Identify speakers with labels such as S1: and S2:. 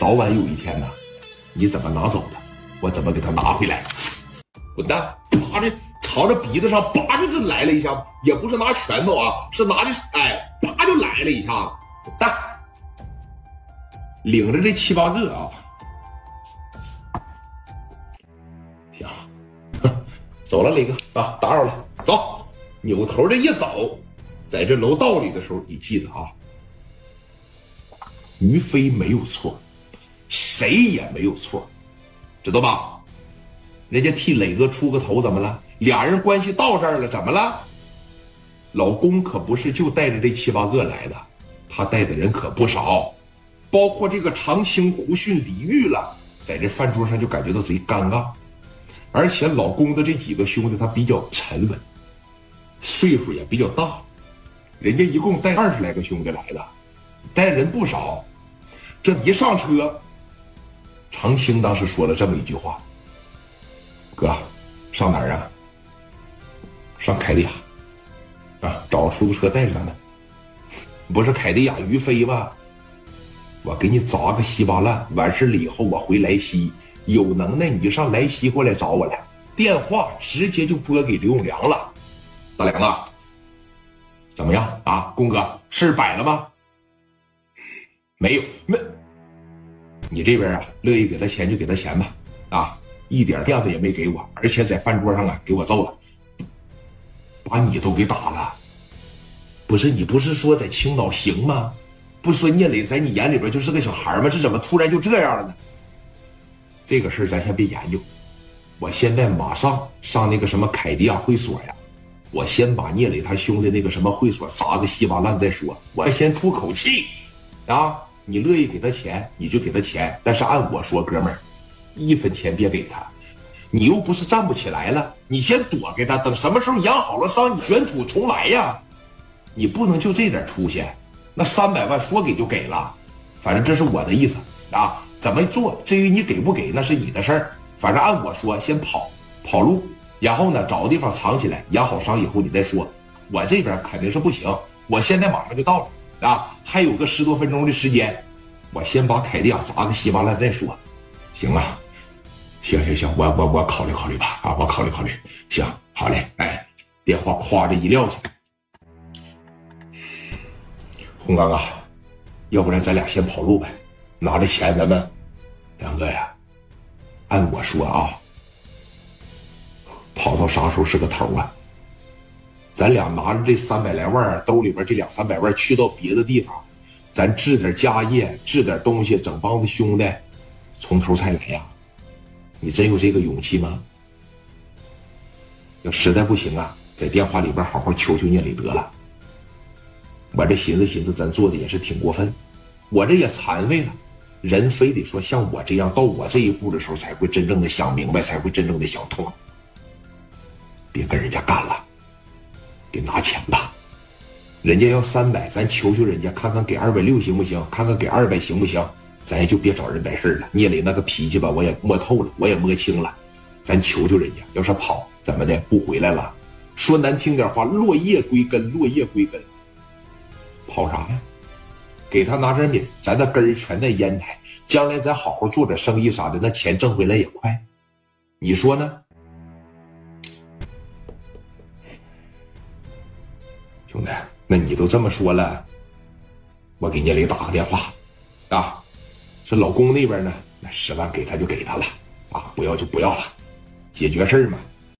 S1: 早晚有一天呢，你怎么拿走的，我怎么给他拿回来。滚蛋！啪的，朝着鼻子上叭就就来了一下，也不是拿拳头啊，是拿的哎，啪就来了一下子。滚蛋！领着这七八个啊，行，走了，磊哥啊，打扰了，走。扭头这一走，在这楼道里的时候，你记得啊，于飞没有错，谁也没有错，知道吧？人家替磊哥出个头，怎么了？俩人关系到这儿了，怎么了？老公可不是就带着这七八个来的，他带的人可不少，包括这个长青、胡迅、李玉了，在这饭桌上就感觉到贼尴尬，而且老公的这几个兄弟他比较沉稳。岁数也比较大，人家一共带二十来个兄弟来的，带人不少。这一上车，长青当时说了这么一句话：“哥，上哪儿啊？上凯迪亚啊，找个出租车带着咱们。不是凯迪亚于飞吗？我给你砸个稀巴烂。完事了以后，我回莱西，有能耐你就上莱西过来找我来。电话直接就拨给刘永良了。”大梁啊，怎么样啊，公哥，事儿摆了吗？没有，没。你这边啊，乐意给他钱就给他钱吧，啊，一点面子也没给我，而且在饭桌上啊给我揍了，把你都给打了。不是你不是说在青岛行吗？不说聂磊在你眼里边就是个小孩吗？这怎么突然就这样了呢？这个事儿咱先别研究，我现在马上上那个什么凯迪亚会所呀。我先把聂磊他兄弟那个什么会所砸个稀巴烂再说，我要先出口气，啊！你乐意给他钱你就给他钱，但是按我说，哥们儿，一分钱别给他，你又不是站不起来了，你先躲开他，等什么时候养好了伤，你卷土重来呀！你不能就这点出息，那三百万说给就给了，反正这是我的意思啊！怎么做？至于你给不给，那是你的事儿，反正按我说，先跑跑路。然后呢，找个地方藏起来，养好伤以后你再说。我这边肯定是不行，我现在马上就到了啊，还有个十多分钟的时间，我先把凯蒂亚砸个稀巴烂再说，行啊？行行行，我我我考虑考虑吧，啊，我考虑考虑。行，好嘞，哎，电话夸的一撂下。红刚啊，要不然咱俩先跑路呗，拿着钱咱们，梁哥呀，按我说啊。跑到啥时候是个头啊？咱俩拿着这三百来万，兜里边这两三百万，去到别的地方，咱置点家业，置点东西，整帮子兄弟，从头再来呀？你真有这个勇气吗？要实在不行啊，在电话里边好好求求聂磊得了。我这寻思寻思，咱做的也是挺过分，我这也残废了。人非得说像我这样到我这一步的时候，才会真正的想明白，才会真正的想通。别跟人家干了，给拿钱吧。人家要三百，咱求求人家，看看给二百六行不行？看看给二百行不行？咱也就别找人办事了。聂磊那个脾气吧，我也摸透了，我也摸清了。咱求求人家，要是跑怎么的不回来了？说难听点话，落叶归根，落叶归根。跑啥呀？给他拿点米，咱那根儿全在烟台，将来咱好好做点生意啥的，那钱挣回来也快。你说呢？兄弟，那你都这么说了，我给聂磊打个电话，啊，这老公那边呢，那十万给他就给他了，啊，不要就不要了，解决事儿嘛。